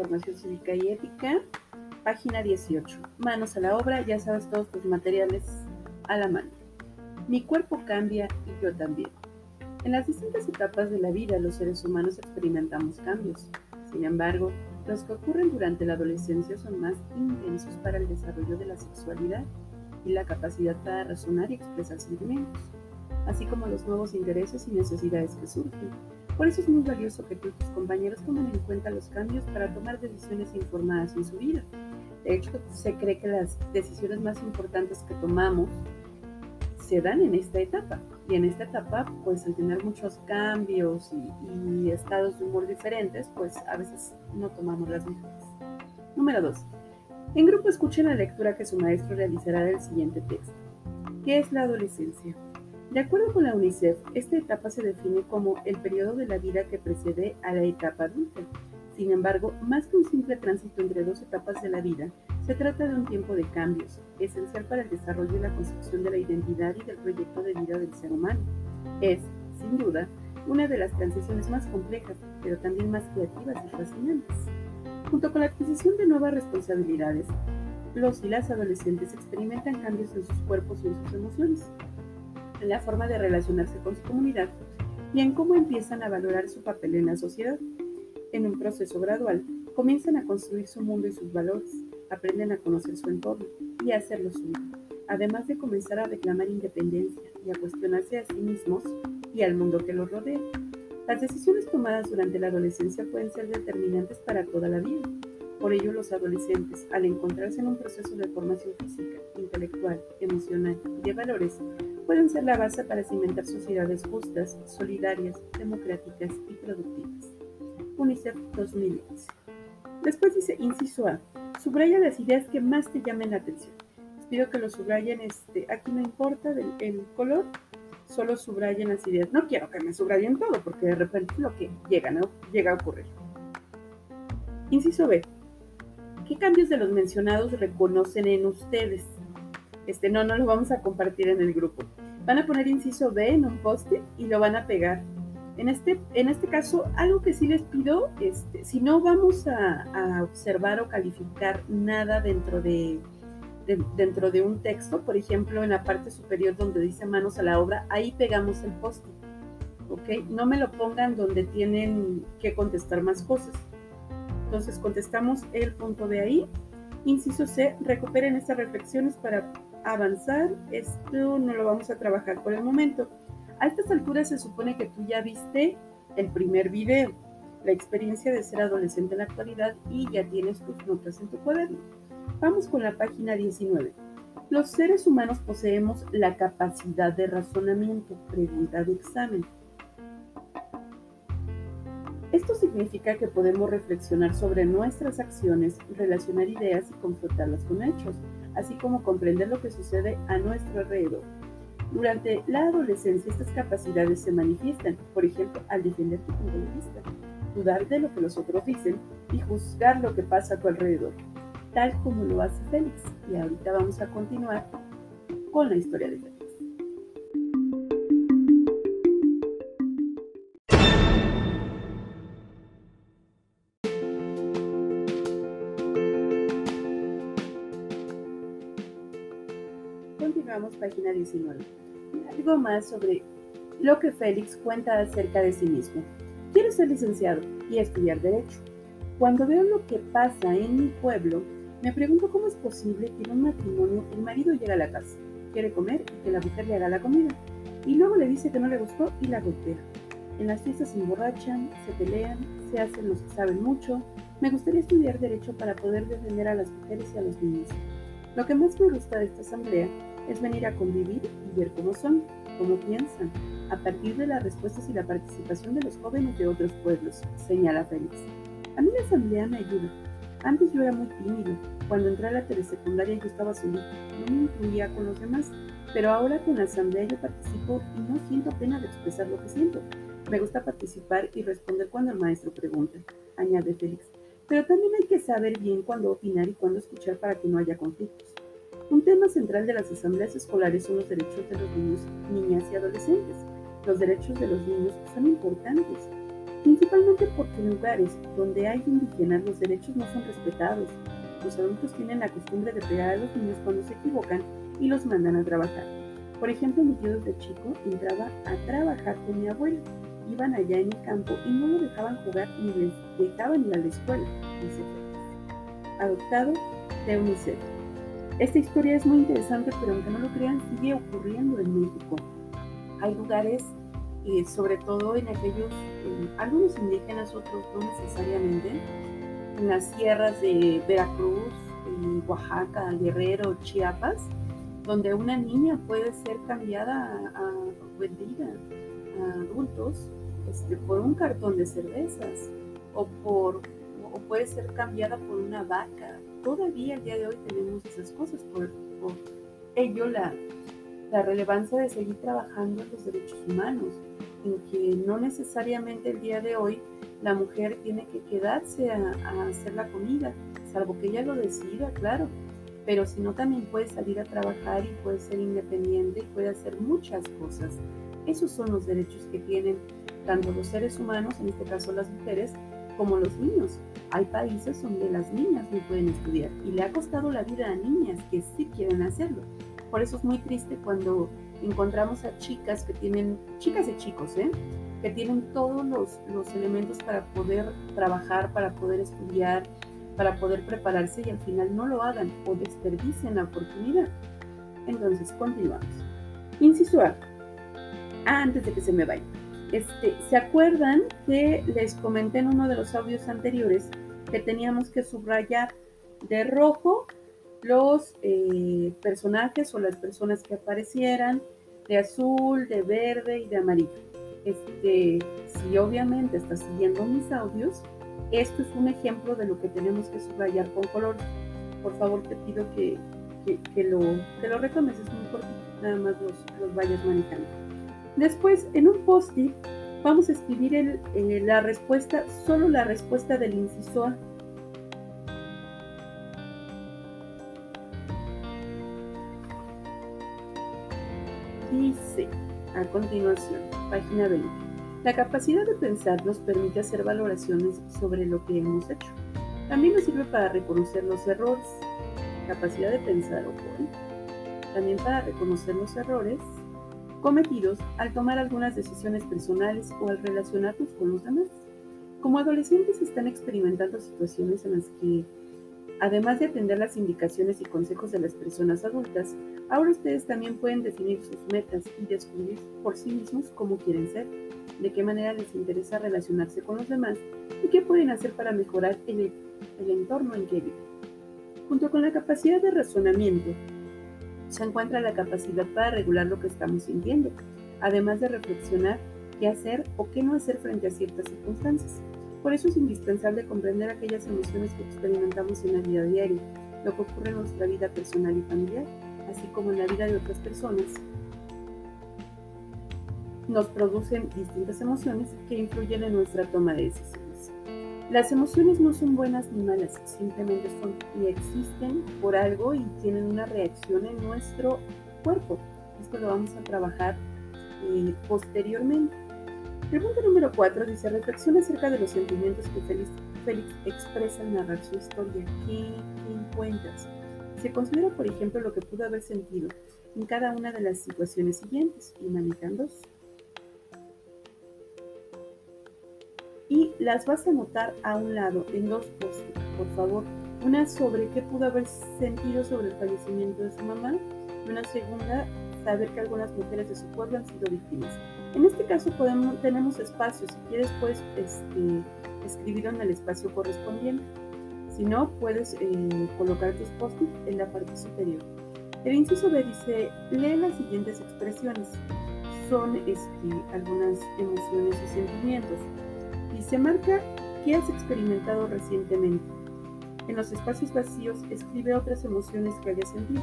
formación cívica y ética, página 18. Manos a la obra, ya sabes todos tus materiales a la mano. Mi cuerpo cambia y yo también. En las distintas etapas de la vida los seres humanos experimentamos cambios. Sin embargo, los que ocurren durante la adolescencia son más intensos para el desarrollo de la sexualidad y la capacidad para razonar y expresar sentimientos, así como los nuevos intereses y necesidades que surgen. Por eso es muy valioso que tú y tus compañeros tomen en cuenta los cambios para tomar decisiones informadas en su vida. De hecho, se cree que las decisiones más importantes que tomamos se dan en esta etapa. Y en esta etapa, pues al tener muchos cambios y, y estados de humor diferentes, pues a veces no tomamos las mejores. Número 2. En grupo escuchen la lectura que su maestro realizará del siguiente texto. ¿Qué es la adolescencia? De acuerdo con la UNICEF, esta etapa se define como el periodo de la vida que precede a la etapa adulta. Sin embargo, más que un simple tránsito entre dos etapas de la vida, se trata de un tiempo de cambios, esencial para el desarrollo y la construcción de la identidad y del proyecto de vida del ser humano. Es, sin duda, una de las transiciones más complejas, pero también más creativas y fascinantes. Junto con la adquisición de nuevas responsabilidades, los y las adolescentes experimentan cambios en sus cuerpos y en sus emociones, en la forma de relacionarse con su comunidad y en cómo empiezan a valorar su papel en la sociedad. En un proceso gradual, comienzan a construir su mundo y sus valores, aprenden a conocer su entorno y a hacerlo suyo, además de comenzar a reclamar independencia y a cuestionarse a sí mismos y al mundo que los rodea. Las decisiones tomadas durante la adolescencia pueden ser determinantes para toda la vida. Por ello, los adolescentes, al encontrarse en un proceso de formación física, intelectual, emocional y de valores, pueden ser la base para cimentar sociedades justas, solidarias, democráticas y productivas. UNICEF 2011. Después dice, inciso A, subraya las ideas que más te llamen la atención. Les pido que lo subrayen, este, aquí no importa el color, solo subrayen las ideas. No quiero que me subrayen todo, porque de repente lo que llega, ¿no? llega a ocurrir. Inciso B. ¿Qué cambios de los mencionados reconocen en ustedes? Este, no, no lo vamos a compartir en el grupo. Van a poner inciso B en un post-it y lo van a pegar. En este, en este caso, algo que sí les pido, este, si no vamos a, observar o calificar nada dentro de, de, dentro de un texto, por ejemplo, en la parte superior donde dice manos a la obra, ahí pegamos el post-it. ¿Ok? No me lo pongan donde tienen que contestar más cosas. Entonces contestamos el punto de ahí. Inciso C, recuperen estas reflexiones para avanzar. Esto no lo vamos a trabajar por el momento. A estas alturas se supone que tú ya viste el primer video, la experiencia de ser adolescente en la actualidad y ya tienes tus notas en tu cuaderno. Vamos con la página 19. Los seres humanos poseemos la capacidad de razonamiento, pregunta de examen. Esto significa que podemos reflexionar sobre nuestras acciones, relacionar ideas y confrontarlas con hechos, así como comprender lo que sucede a nuestro alrededor. Durante la adolescencia estas capacidades se manifiestan, por ejemplo, al defender tu punto de vista, dudar de lo que los otros dicen y juzgar lo que pasa a tu alrededor, tal como lo hace Félix. Y ahorita vamos a continuar con la historia de Félix. Continuamos, página 19. Algo más sobre lo que Félix cuenta acerca de sí mismo. Quiero ser licenciado y estudiar Derecho. Cuando veo lo que pasa en mi pueblo, me pregunto cómo es posible que en un matrimonio el marido llega a la casa, quiere comer y que la mujer le haga la comida, y luego le dice que no le gustó y la golpea. En las fiestas se emborrachan, se pelean, se hacen los que saben mucho. Me gustaría estudiar derecho para poder defender a las mujeres y a los niños. Lo que más me gusta de esta asamblea es venir a convivir y ver cómo son, cómo piensan, a partir de las respuestas y la participación de los jóvenes de otros pueblos, señala Félix. A mí la asamblea me ayuda, antes yo era muy tímido. Cuando entré a la telesecundaria yo estaba solito, no me incluía con los demás. Pero ahora con la asamblea yo participo y no siento pena de expresar lo que siento. Me gusta participar y responder cuando el maestro pregunta, añade Félix. Pero también hay que saber bien cuándo opinar y cuándo escuchar para que no haya conflictos. Un tema central de las asambleas escolares son los derechos de los niños, niñas y adolescentes. Los derechos de los niños son importantes principalmente porque en lugares donde hay indígenas los derechos no son respetados. Los adultos tienen la costumbre de pegar a los niños cuando se equivocan y los mandan a trabajar. Por ejemplo, mi tío desde chico entraba a trabajar con mi abuelo. Iban allá en el campo y no lo dejaban jugar ni les dejaban ir a la escuela, dice Adoptado de UNICEF. Esta historia es muy interesante, pero aunque no lo crean, sigue ocurriendo en México. Hay lugares, eh, sobre todo en aquellos, algunos indígenas, otros no necesariamente, en las sierras de Veracruz, Oaxaca, Guerrero, Chiapas, donde una niña puede ser cambiada a, vendida a adultos este, por un cartón de cervezas o por o puede ser cambiada por una vaca. Todavía el día de hoy tenemos esas cosas, por, ello la, la relevancia de seguir trabajando en los derechos humanos, en que no necesariamente el día de hoy la mujer tiene que quedarse a, hacer la comida, salvo que ella lo decida, claro, pero si no también puede salir a trabajar y puede ser independiente y puede hacer muchas cosas. Esos son los derechos que tienen tanto los seres humanos, en este caso las mujeres, como los niños. Hay países donde las niñas no pueden estudiar y le ha costado la vida a niñas que sí quieren hacerlo. Por eso es muy triste cuando encontramos a chicas que tienen, chicas y chicos, ¿eh? que tienen todos los, los elementos para poder trabajar, para poder estudiar, para poder prepararse y al final no lo hagan o desperdicien la oportunidad. Entonces, continuamos. Inciso A. Antes de que se me vaya. Este, ¿Se acuerdan que les comenté en uno de los audios anteriores que teníamos que subrayar de rojo los eh, personajes o las personas que aparecieran, de azul, de verde y de amarillo? Este, si obviamente estás siguiendo mis audios, esto es un ejemplo de lo que tenemos que subrayar con color. Por favor, te pido que, lo, que es muy corto, nada más los, los vayas manejando. Después, en un post-it, vamos a escribir eh, la respuesta, solo la respuesta del inciso A. Dice, a continuación, página 20. La capacidad de pensar nos permite hacer valoraciones sobre lo que hemos hecho. También nos sirve para reconocer los errores. Capacidad de pensar, ojo. También para reconocer los errores cometidos al tomar algunas decisiones personales o al relacionarnos con los demás. Como adolescentes están experimentando situaciones en las que Además de atender las indicaciones y consejos de las personas adultas, ahora ustedes también pueden definir sus metas y descubrir por sí mismos cómo quieren ser, de qué manera les interesa relacionarse con los demás y qué pueden hacer para mejorar el, entorno en que viven. Junto con la capacidad de razonamiento, se encuentra la capacidad para regular lo que estamos sintiendo, además de reflexionar qué hacer o qué no hacer frente a ciertas circunstancias. Por eso es indispensable comprender aquellas emociones que experimentamos en la vida diaria, lo que ocurre en nuestra vida personal y familiar, así como en la vida de otras personas. Nos producen distintas emociones que influyen en nuestra toma de decisiones. Las emociones no son buenas ni malas, simplemente son y existen por algo y tienen una reacción en nuestro cuerpo. Esto lo vamos a trabajar eh, posteriormente. Pregunta número 4 dice, reflexiona acerca de los sentimientos que Félix, expresa al narrar su historia. ¿Qué, encuentras? Se considera, por ejemplo, lo que pudo haber sentido en cada una de las situaciones siguientes y dos. Y las vas a anotar a un lado en dos post por favor. Una sobre qué pudo haber sentido sobre el fallecimiento de su mamá y una segunda, saber que algunas mujeres de su pueblo han sido víctimas. En este caso podemos, tenemos espacio, si quieres puedes este, escribirlo en el espacio correspondiente. Si no, puedes eh, colocar tus post en la parte superior. El inciso B dice, lee las siguientes expresiones. Son este, algunas emociones y sentimientos. Y se marca qué has experimentado recientemente. En los espacios vacíos escribe otras emociones que hayas sentido.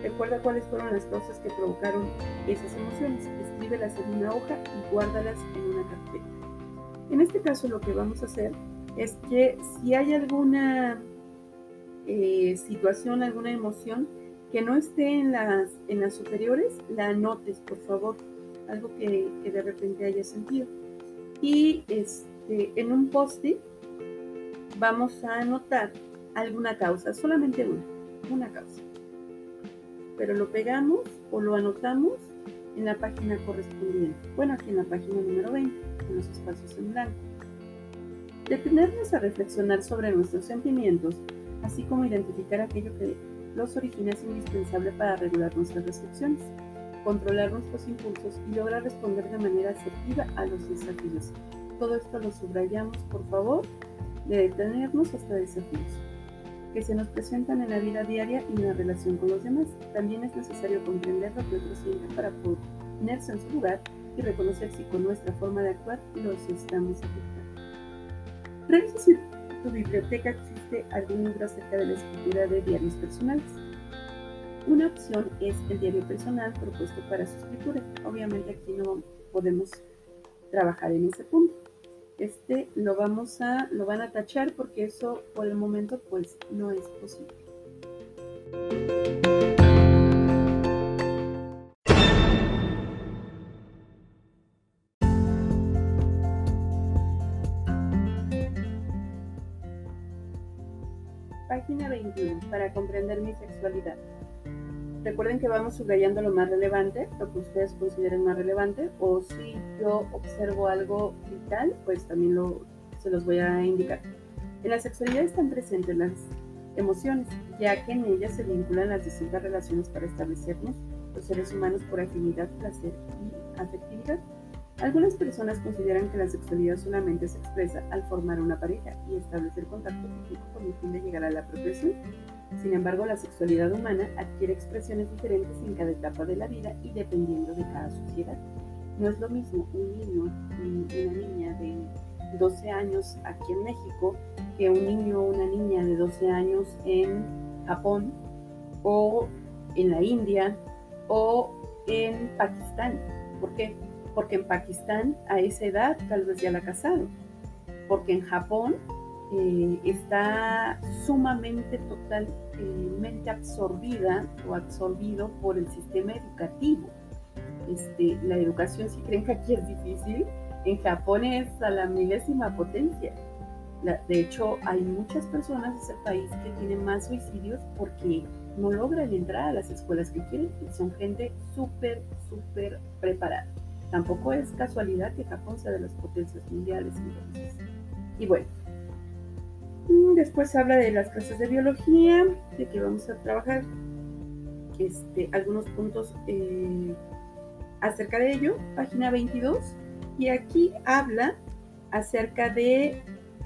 Recuerda cuáles fueron las causas que provocaron esas emociones. Escríbelas en una hoja y guárdalas en una carpeta. En este caso lo que vamos a hacer es que si hay alguna eh, situación, alguna emoción que no esté en las, en las superiores, la anotes, por favor. Algo que, de repente haya sentido. Y este, este, en un post-it vamos a anotar alguna causa, solamente una, una causa. Pero lo pegamos o lo anotamos en la página correspondiente. Bueno, aquí en la página número 20, en los espacios en blanco. Detenernos a reflexionar sobre nuestros sentimientos, así como identificar aquello que los origina es indispensable para regular nuestras restricciones, controlar nuestros impulsos y lograr responder de manera asertiva a los desafíos. Todo esto lo subrayamos, por favor, de detenernos hasta desafíos que se nos presentan en la vida diaria y en la relación con los demás. También es necesario comprender lo que otros sienten para ponerse en su lugar y reconocer si con nuestra forma de actuar los estamos afectando. Revisa si tu biblioteca existe algún libro acerca de la escritura de diarios personales. Una opción es el diario personal propuesto para su escritura. Obviamente aquí no podemos trabajar en ese punto. Este lo vamos a, lo van a tachar porque eso por el momento pues no es posible. Página 21. Para comprender mi sexualidad. Recuerden que vamos subrayando lo más relevante, lo que ustedes consideren más relevante, o si yo observo algo vital, pues también lo, se los voy a indicar. En la sexualidad están presentes las emociones, ya que en ellas se vinculan las distintas relaciones para establecernos los seres humanos por afinidad, placer y afectividad. Algunas personas consideran que la sexualidad solamente se expresa al formar una pareja y establecer contacto físico con el fin de llegar a la procreación. Sin embargo, la sexualidad humana adquiere expresiones diferentes en cada etapa de la vida y dependiendo de cada sociedad. No es lo mismo un niño y una niña de 12 años aquí en México que un niño o una niña de 12 años en Japón o en la India o en Pakistán. ¿Por qué? Porque en Pakistán a esa edad tal vez ya la casado. Porque en Japón eh, está sumamente, totalmente absorbida o absorbido por el sistema educativo. Este, la educación, si creen que aquí es difícil, en Japón es a la milésima potencia. de hecho, hay muchas personas de ese país que tienen más suicidios porque no logran entrar a las escuelas que quieren y son gente súper, súper preparada. Tampoco es casualidad que Japón sea de las potencias mundiales entonces. Y bueno, Mm, después habla de las clases de biología, de que vamos a trabajar este, algunos puntos eh, acerca de ello, página 22. Y aquí habla acerca de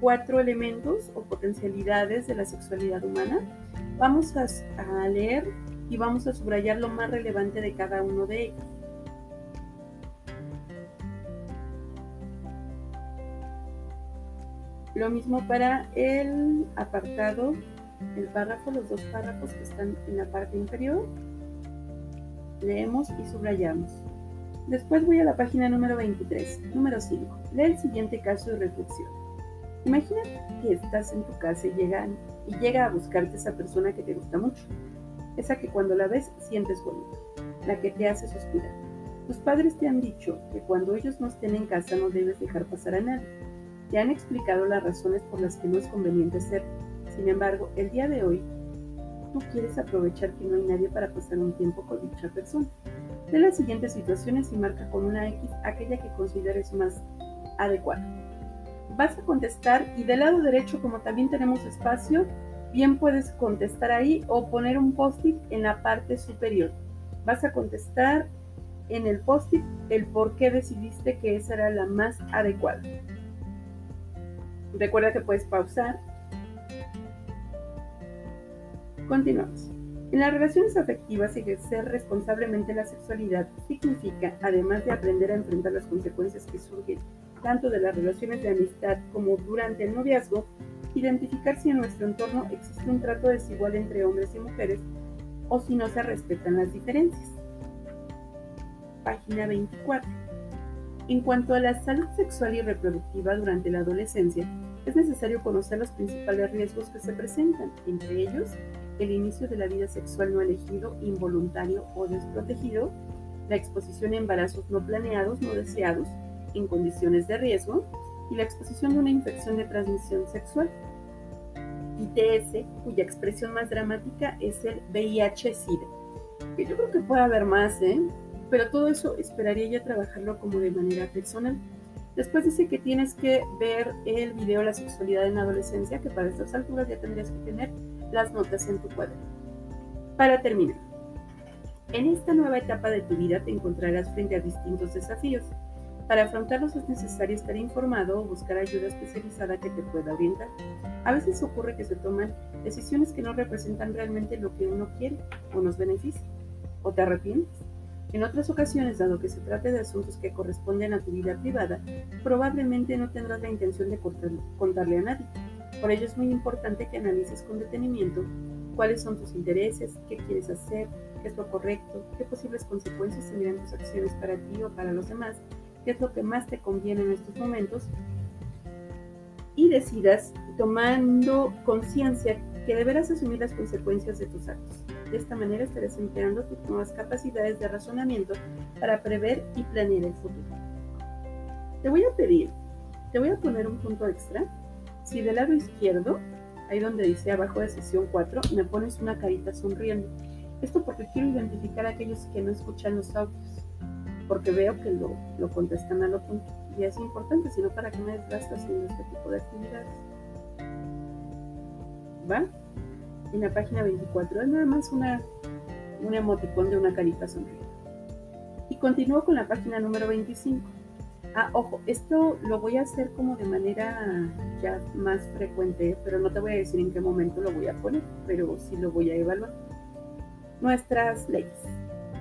cuatro elementos o potencialidades de la sexualidad humana. Vamos a, a leer y vamos a subrayar lo más relevante de cada uno de ellos. Lo mismo para el apartado, el párrafo, los dos párrafos que están en la parte inferior. Leemos y subrayamos. Después voy a la página número 23, número 5. Lee el siguiente caso de reflexión. Imagina que estás en tu casa y llega, y a buscarte esa persona que te gusta mucho. Esa que cuando la ves sientes bonito, la que te hace suspirar. Tus padres te han dicho que cuando ellos no estén en casa no debes dejar pasar a nadie te han explicado las razones por las que no es conveniente ser. Sin embargo, el día de hoy, tú quieres aprovechar que no hay nadie para pasar un tiempo con dicha persona. De las siguientes situaciones y marca con una X aquella que consideres más adecuada. Vas a contestar y del lado derecho, como también tenemos espacio, bien puedes contestar ahí o poner un post-it en la parte superior. Vas a contestar en el post-it el por qué decidiste que esa era la más adecuada. Recuerda que puedes pausar. Continuamos. En las relaciones afectivas, ejercer responsablemente la sexualidad significa, además de aprender a enfrentar las consecuencias que surgen tanto de las relaciones de amistad como durante el noviazgo, identificar si en nuestro entorno existe un trato desigual entre hombres y mujeres o si no se respetan las diferencias. Página 24. En cuanto a la salud sexual y reproductiva durante la adolescencia, es necesario conocer los principales riesgos que se presentan, entre ellos el inicio de la vida sexual no elegido, involuntario o desprotegido, la exposición a embarazos no planeados, no deseados, en condiciones de riesgo, y la exposición de una infección de transmisión sexual. ITS, cuya expresión más dramática es el VIH-Sida. Yo creo que puede haber más, ¿eh? Pero todo eso esperaría ya trabajarlo como de manera personal. Después dice que tienes que ver el video La sexualidad en la adolescencia, que para estas alturas ya tendrías que tener las notas en tu cuaderno. Para terminar, en esta nueva etapa de tu vida te encontrarás frente a distintos desafíos. Para afrontarlos es necesario estar informado o buscar ayuda especializada que te pueda orientar. A veces ocurre que se toman decisiones que no representan realmente lo que uno quiere o nos beneficia. ¿O te arrepientes? En otras ocasiones, dado que se trate de asuntos que corresponden a tu vida privada, probablemente no tendrás la intención de contarle a nadie. Por ello es muy importante que analices con detenimiento cuáles son tus intereses, qué quieres hacer, qué es lo correcto, qué posibles consecuencias tendrían tus acciones para ti o para los demás, qué es lo que más te conviene en estos momentos y decidas tomando conciencia que deberás asumir las consecuencias de tus actos. De esta manera estarás empleando tus nuevas capacidades de razonamiento para prever y planear el futuro. Te voy a pedir, te voy a poner un punto extra. Si del lado izquierdo, ahí donde dice abajo de sesión 4, me pones una carita sonriendo. Esto porque quiero identificar a aquellos que no escuchan los audios, porque veo que lo, lo contestan a lo punto. Y es importante, sino para que me desgaste haciendo este tipo de actividades. ¿Va? en la página 24. Es nada más una, un emoticón de una carita sonriente. Y continúo con la página número 25. Ah, ojo, esto lo voy a hacer como de manera ya más frecuente, pero no te voy a decir en qué momento lo voy a poner, pero sí lo voy a evaluar. Nuestras leyes.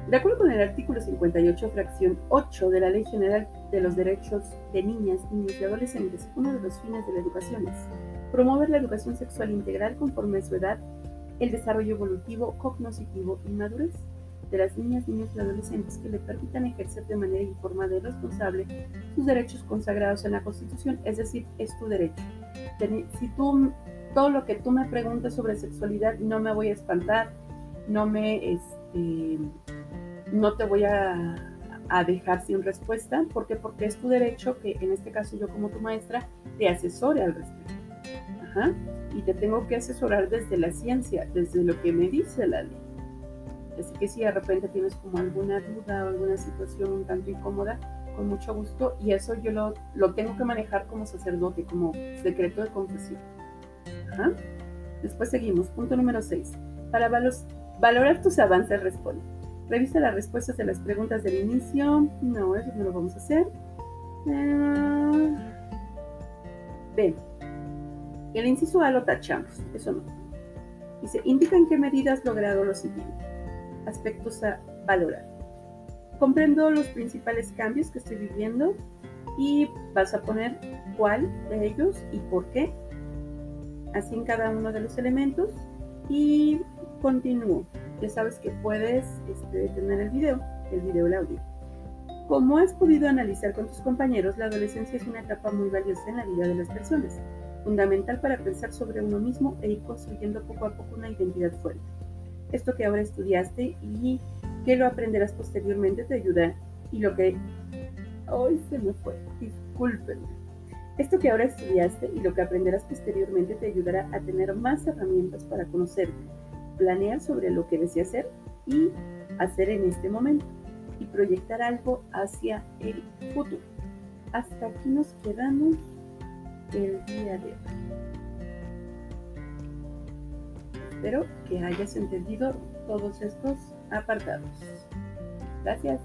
De acuerdo con el artículo 58, fracción 8 de la Ley General de los Derechos de Niñas, Niños y Adolescentes, uno de los fines de la educación es promover la educación sexual integral conforme a su edad el desarrollo evolutivo, cognoscitivo y madurez de las niñas, niños y adolescentes que le permitan ejercer de manera informada y responsable sus derechos consagrados en la Constitución, es decir, es tu derecho. Si tú, todo lo que tú me preguntas sobre sexualidad, no me voy a espantar, no me, este, no te voy a, a dejar sin respuesta, ¿por qué? Porque es tu derecho que en este caso yo como tu maestra te asesore al respecto. Ajá y te tengo que asesorar desde la ciencia, desde lo que me dice la ley. Así que si de repente tienes como alguna duda o alguna situación un tanto incómoda, con mucho gusto, y eso yo lo, lo tengo que manejar como sacerdote, como secreto de confesión. Después seguimos, punto número 6. Para valorar tus avances, responde. Revisa las respuestas de las preguntas del inicio. No, eso no lo vamos a hacer. Uh, B. El inciso A lo tachamos, eso no. Dice, indica en qué medida has logrado lo siguiente. Aspectos a valorar. Comprendo los principales cambios que estoy viviendo y vas a poner cuál de ellos y por qué. Así en cada uno de los elementos. Y continúo. Ya sabes que puedes este, detener el video, el video el audio. Como has podido analizar con tus compañeros, la adolescencia es una etapa muy valiosa en la vida de las personas fundamental para pensar sobre uno mismo e ir construyendo poco a poco una identidad fuerte. Esto que ahora estudiaste y que lo aprenderás posteriormente te ayuda y lo que hoy se me fue, discúlpenme. Esto que ahora estudiaste y lo que aprenderás posteriormente te ayudará a tener más herramientas para conocerte, planear sobre lo que deseas hacer y hacer en este momento y proyectar algo hacia el futuro. Hasta aquí nos quedamos el día de hoy. Espero que hayas entendido todos estos apartados. Gracias.